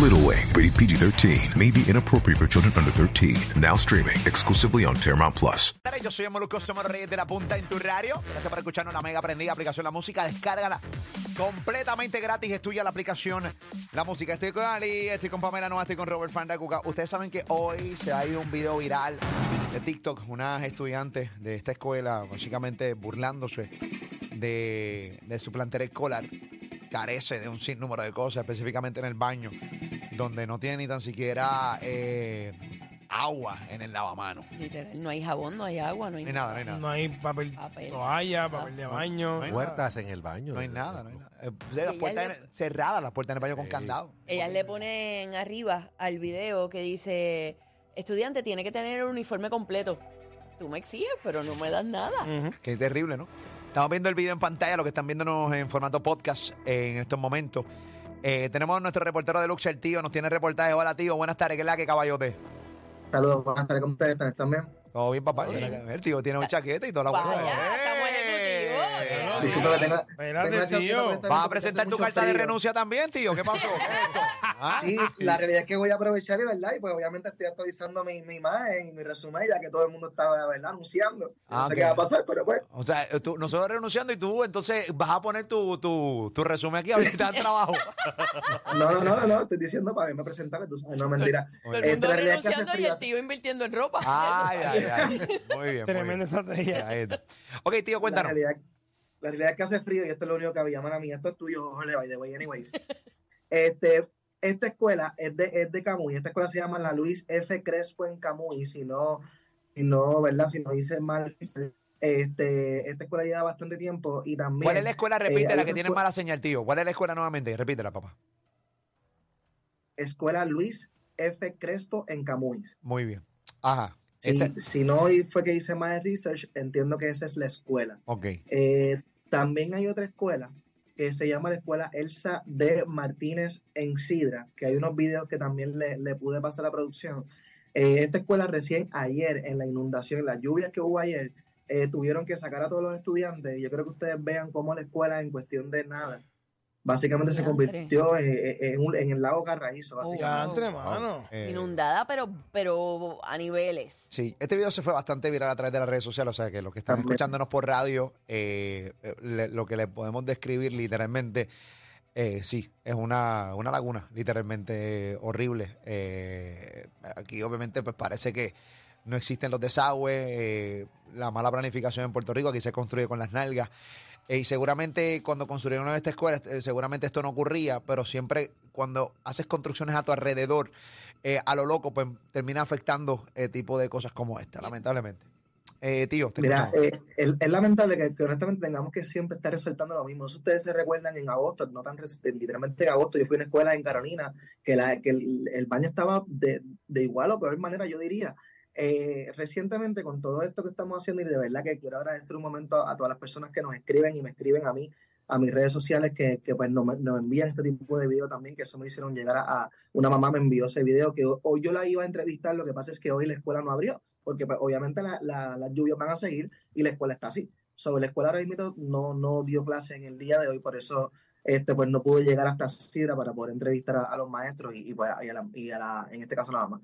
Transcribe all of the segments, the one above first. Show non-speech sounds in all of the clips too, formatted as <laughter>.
Little Wing, rated PG 13, may be inappropriate for children under 13. Now streaming exclusively on Paramount Plus. Yo soy Molusco, somos Reyes de la Punta en tu radio. Gracias por escucharnos la mega prendida aplicación La Música. Descárgala completamente gratis. Es tuya la aplicación La Música. Estoy con Ali, estoy con Pamela Noa, estoy con Robert Fandacuca. Ustedes saben que hoy se ha ido un video viral de TikTok. Unas estudiantes de esta escuela, básicamente burlándose de, de su plantel escolar. Carece de un sinnúmero de cosas, específicamente en el baño, donde no tiene ni tan siquiera eh, agua en el lavamanos. Literal, no hay jabón, no hay agua, no hay, hay nada, no hay nada. No hay papel, Papel. toalla, papel de baño. no hay Puertas en el baño. No hay nada, no hay nada. Eh, las ella puertas le- en- cerradas, las puertas en el baño con Sí. candado. Ellas le ponen arriba al video que dice, estudiante tiene que tener el uniforme completo. Tú me exiges, pero no me das nada. Qué terrible, ¿no? Estamos viendo el video en pantalla, lo que están viéndonos en formato podcast en estos momentos. Eh, tenemos a nuestro reportero de Lux, el tío, nos tiene reportaje. Hola, tío, buenas tardes, ¿qué es la que caballote? Saludos, buenas tardes, ¿cómo ustedes están? ¿También? Todo bien, papá. Bien. El tío tiene un chaqueta y toda la Vaya, buena. estamos ¡Eh! Espérate, tío. ¿Vas a presentar tu carta de renuncia también, tío? ¿Qué pasó? <laughs> ¿Ah? Sí, la realidad es que voy a aprovechar, y ¿verdad? Y pues obviamente estoy actualizando mi, mi imagen y mi resumen, ya que todo el mundo está, ¿verdad? Anunciando. Ah, no sé ok. qué va a pasar, pero pues. O sea, tú, nosotros renunciando y tú entonces vas a poner tu, tu, tu resumen aquí a ver si te dan trabajo. <laughs> No, no, no, no, no, estoy diciendo para irme a presentar, tú sabes, no, mentira. Todo el mundo renunciando y el tío invirtiendo en ropa. Ay, ay, ay. <laughs> Muy bien. Tremenda estrategia. Ok, tío, La cuéntanos. realidad, la realidad es que hace frío y esto es lo único que había, mano mía. Esto es tuyo, Jorge, by the way, anyways. Este, esta escuela es de, es de Camuy. Esta escuela se llama la Luis F. Crespo en Camuy. Si no, si no, ¿verdad? Si no dice mal, este, esta escuela lleva bastante tiempo y también. ¿Cuál es la escuela? eh, Repite, hay la que tiene mala señal, tío. ¿Cuál es la escuela nuevamente? Repítela, papá. Escuela Luis F. Crespo en Camuy. Muy bien. Ajá. Si, si no fue que hice más research, entiendo que esa es la escuela. Ok. Eh, también hay otra escuela que se llama la escuela Elsa de Martínez en Sidra, que hay unos videos que también le, le pude pasar a la producción. Eh, esta escuela recién ayer, en la inundación, en las lluvias que hubo ayer, eh, tuvieron que sacar a todos los estudiantes. Yo creo que ustedes vean cómo la escuela en cuestión de nada, básicamente se convirtió en, un- en el lago Carraízo, básicamente. Mano. Eh, Inundada, pero, pero a niveles. Sí, este video se fue bastante viral a través de las redes sociales, o sea que los que están También. escuchándonos por radio, eh, eh, le- lo que les podemos describir literalmente, eh, sí, es una, una laguna literalmente horrible. Eh, aquí obviamente pues parece que no existen los desagües, eh, la mala planificación en Puerto Rico, aquí se construye con las nalgas. Eh, y seguramente cuando construyeron esta escuela, eh, seguramente esto no ocurría, pero siempre cuando haces construcciones a tu alrededor, eh, a lo loco, pues termina afectando eh, tipo de cosas como esta, lamentablemente. Eh, tío, te Mira, eh, es, es lamentable que, que honestamente tengamos que siempre estar resaltando lo mismo. Si ustedes se recuerdan en agosto, no tan literalmente en agosto, yo fui a una escuela en Carolina que, la, que el, el baño estaba de, de igual o peor manera, yo diría. Eh, recientemente con todo esto que estamos haciendo y de verdad que quiero agradecer un momento a, a todas las personas que nos escriben y me escriben a mí, a mis redes sociales que, que pues nos, nos envían este tipo de video también, que eso me hicieron llegar a, a- una mamá me envió ese video que ho- hoy yo la iba a entrevistar, lo que pasa es que hoy la escuela no abrió porque pues, obviamente la- la- las lluvias van a seguir y la escuela está así. Sobre la escuela ahora no, no dio clase en el día de hoy, por eso este, pues, no pude llegar hasta Sidra para poder entrevistar a, a los maestros y, pues, y a la, y a la- en este caso nada más.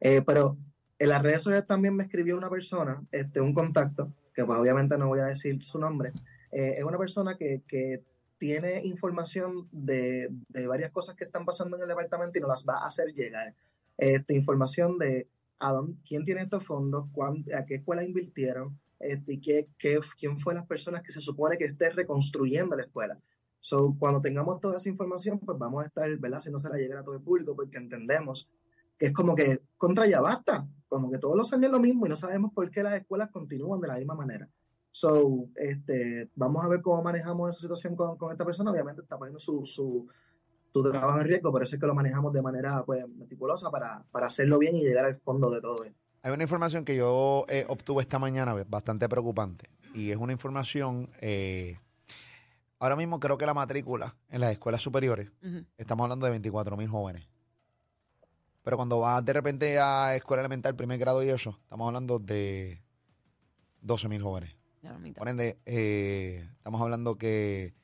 Eh, pero en las redes sociales también me escribió una persona, este, un contacto, que pues obviamente no voy a decir su nombre, eh, es una persona que, que tiene información de, de varias cosas que están pasando en el departamento y nos las va a hacer llegar. Esta información de a dónde, quién tiene estos fondos, cuán- a qué escuela invirtieron, este, y qué, qué- quién fue las personas que se supone que esté reconstruyendo la escuela. So, cuando tengamos toda esa información, pues vamos a estar, ¿verdad? Haciéndosela llegar a todo el público porque entendemos que es como que contra ya basta, como que todos los años es lo mismo y no sabemos por qué las escuelas continúan de la misma manera. So, este, vamos a ver cómo manejamos esa situación con, con esta persona. Obviamente está poniendo su, su, su trabajo en riesgo, por eso es que lo manejamos de manera pues, meticulosa para, para hacerlo bien y llegar al fondo de todo esto. Hay una información que yo eh, obtuve esta mañana bastante preocupante y es una información, eh, ahora mismo creo que la matrícula en las escuelas superiores, estamos hablando de 24 mil jóvenes. Pero cuando vas de repente a escuela elemental, primer grado y eso, estamos hablando de 12 mil jóvenes. Ya la mitad. Por ende, eh, estamos hablando que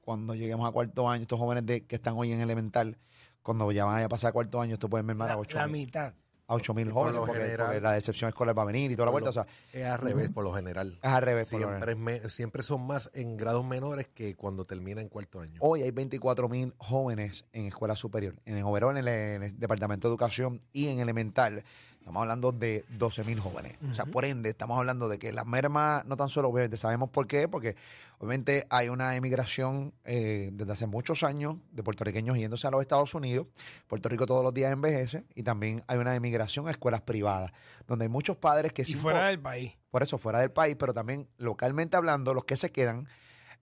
cuando lleguemos a cuarto año, estos jóvenes de, que están hoy en elemental, cuando ya van a pasar a cuarto año, esto pueden mermar a La, 8 la mitad. A 8 mil por jóvenes, lo porque, general- porque la decepción escolar va a venir y toda la Por vuelta. lo- O sea, Es al revés, por lo general. es al revés. por lo Siempre, menos. es me- siempre son más en grados menores que cuando termina en cuarto año. Hoy hay 24 mil jóvenes en escuela superior, en el overall, en el, en el Departamento de Educación y en elemental. Estamos hablando de 12 mil jóvenes. O sea, por ende, estamos hablando de que la merma, no tan solo, obviamente, sabemos por qué, porque obviamente hay una emigración eh, desde hace muchos años de puertorriqueños yéndose a los Estados Unidos. Puerto Rico todos los días envejece y también hay una emigración a escuelas privadas, donde hay muchos padres que Y fuera del país. por eso fuera del país, pero también localmente hablando, los que se quedan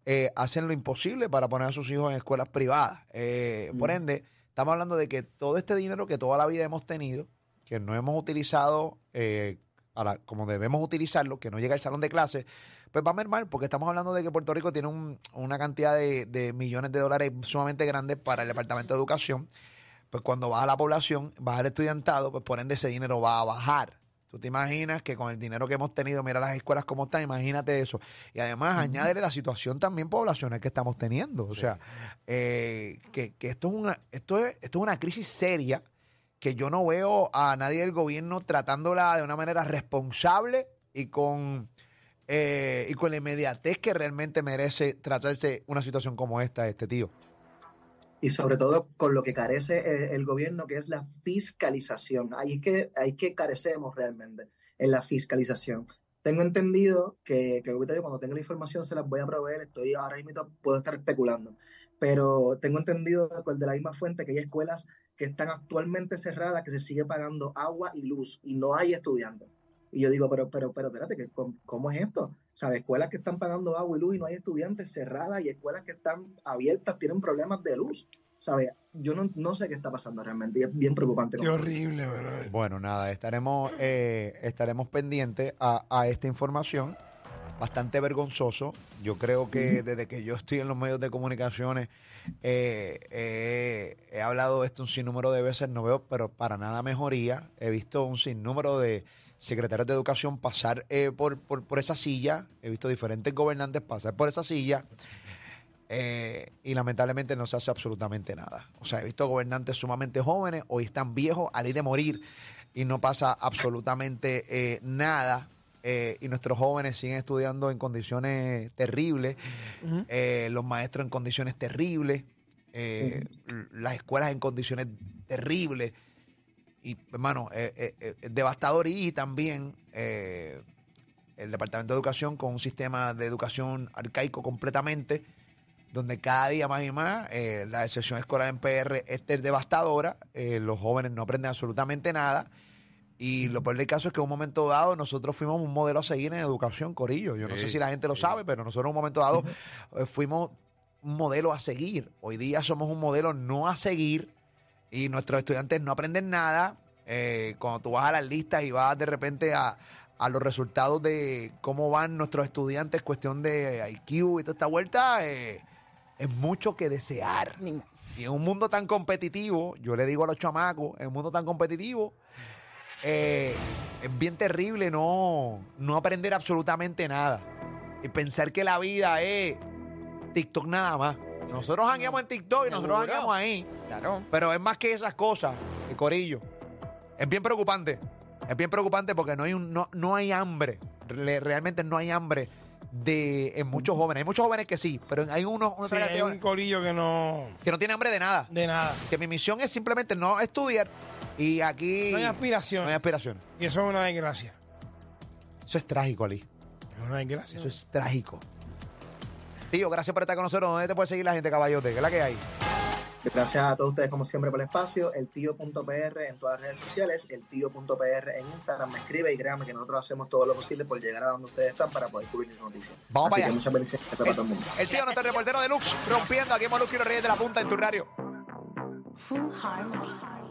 eh, hacen lo imposible para poner a sus hijos en escuelas privadas. Eh, Por ende, estamos hablando de que todo este dinero que toda la vida hemos tenido, que no hemos utilizado eh, a la- como debemos utilizarlo, que no llega al salón de clases, pues va a mermar, porque estamos hablando de que Puerto Rico tiene un- una cantidad de, de millones de dólares sumamente grandes para el Departamento de Educación. Pues cuando baja la población, baja el estudiantado, pues por ende ese dinero va a bajar. Tú te imaginas que con el dinero que hemos tenido, mira las escuelas como están, imagínate eso. Y además añádele la situación también poblacional que estamos teniendo. O sea, eh, que, que esto, es una, esto, es, esto es una crisis seria que yo no veo a nadie del gobierno tratándola de una manera responsable y con, eh, y con la inmediatez que realmente merece tratarse una situación como esta, este tío. y sobre todo con lo que carece el, el gobierno, que es la fiscalización. Ahí es que, ahí que carecemos realmente, en la fiscalización. Tengo entendido que, cuando tenga la información se las voy a proveer, estoy ahora mismo puedo estar especulando, pero tengo entendido de la misma fuente que hay escuelas que están actualmente cerradas, que se sigue pagando agua y luz y no hay estudiantes. Y yo digo, pero, pero, pero, espérate, que ¿cómo, es esto? ¿Sabes? Escuelas que están pagando agua y luz y no hay estudiantes cerradas y escuelas que están abiertas tienen problemas de luz. ¿Sabes? Yo no, no sé qué está pasando realmente y es bien preocupante. Qué horrible, bro. Bueno, nada, estaremos, eh, estaremos pendientes a, a esta información. Bastante vergonzoso. Yo creo que desde que yo estoy en los medios de comunicaciones eh, eh, he hablado de esto un sinnúmero de veces, no veo, pero para nada mejoría. He visto un sinnúmero de secretarios de educación pasar eh, por, por, por esa silla. He visto diferentes gobernantes pasar por esa silla. Eh, y lamentablemente no se hace absolutamente nada. O sea, he visto gobernantes sumamente jóvenes, hoy están viejos, a ley de morir, y no pasa absolutamente nada. Eh, y nuestros jóvenes siguen estudiando en condiciones terribles, eh, los maestros en condiciones terribles, eh, las escuelas en condiciones terribles. Y, hermano, eh, eh, eh, devastador y también eh, el Departamento de Educación con un sistema de educación arcaico completamente, donde cada día más y más eh, la decepción escolar en PR es devastadora, los jóvenes no aprenden absolutamente nada. Y lo peor del caso es que en un momento dado nosotros fuimos un modelo a seguir en educación, Corillo. Yo no sé si la gente lo sí. sabe, pero nosotros en un momento dado eh, fuimos un modelo a seguir. Hoy día somos un modelo no a seguir y nuestros estudiantes no aprenden nada. Eh, cuando tú vas a las listas y vas de repente a, a los resultados de cómo van nuestros estudiantes, cuestión de IQ y toda esta vuelta, eh, es mucho que desear. Y en un mundo tan competitivo, yo le digo a los chamacos, en un mundo tan competitivo, eh, es bien terrible no, no aprender absolutamente nada. Y pensar que la vida es TikTok nada más. Nosotros jangueamos en TikTok y nosotros Seguro. jangueamos ahí. Claro. Pero es más que esas cosas, el corillo. Es bien preocupante. Es bien preocupante porque no hay, un, no, no hay hambre. Re- realmente no hay hambre de, en muchos jóvenes. Hay muchos jóvenes que sí, pero hay unos, unos Sí, hay un corillo que no. que no tienen hambre de nada. de nada. Que mi misión es simplemente no estudiar y aquí No hay no aspiración. hay aspiraciones. Y eso es una desgracia. Eso es trágico, Ali. Es una desgracia. Eso es trágico. Tío, gracias por estar con nosotros. ¿Dónde te puede seguir la gente, caballote? ¿Qué es la que hay? Gracias a todos ustedes, como siempre, por el espacio. El tío.pr en todas las redes sociales. El tío.pr en Instagram. Me escribe y créanme que nosotros hacemos todo lo posible por llegar a donde ustedes están para poder cubrir las noticias. Vamos Así para allá. muchas bendiciones para todo el mundo. El tío, nuestro reportero de Lux, rompiendo aquí en Molusco y los Reyes de la Punta en tu radio. Full Harmony.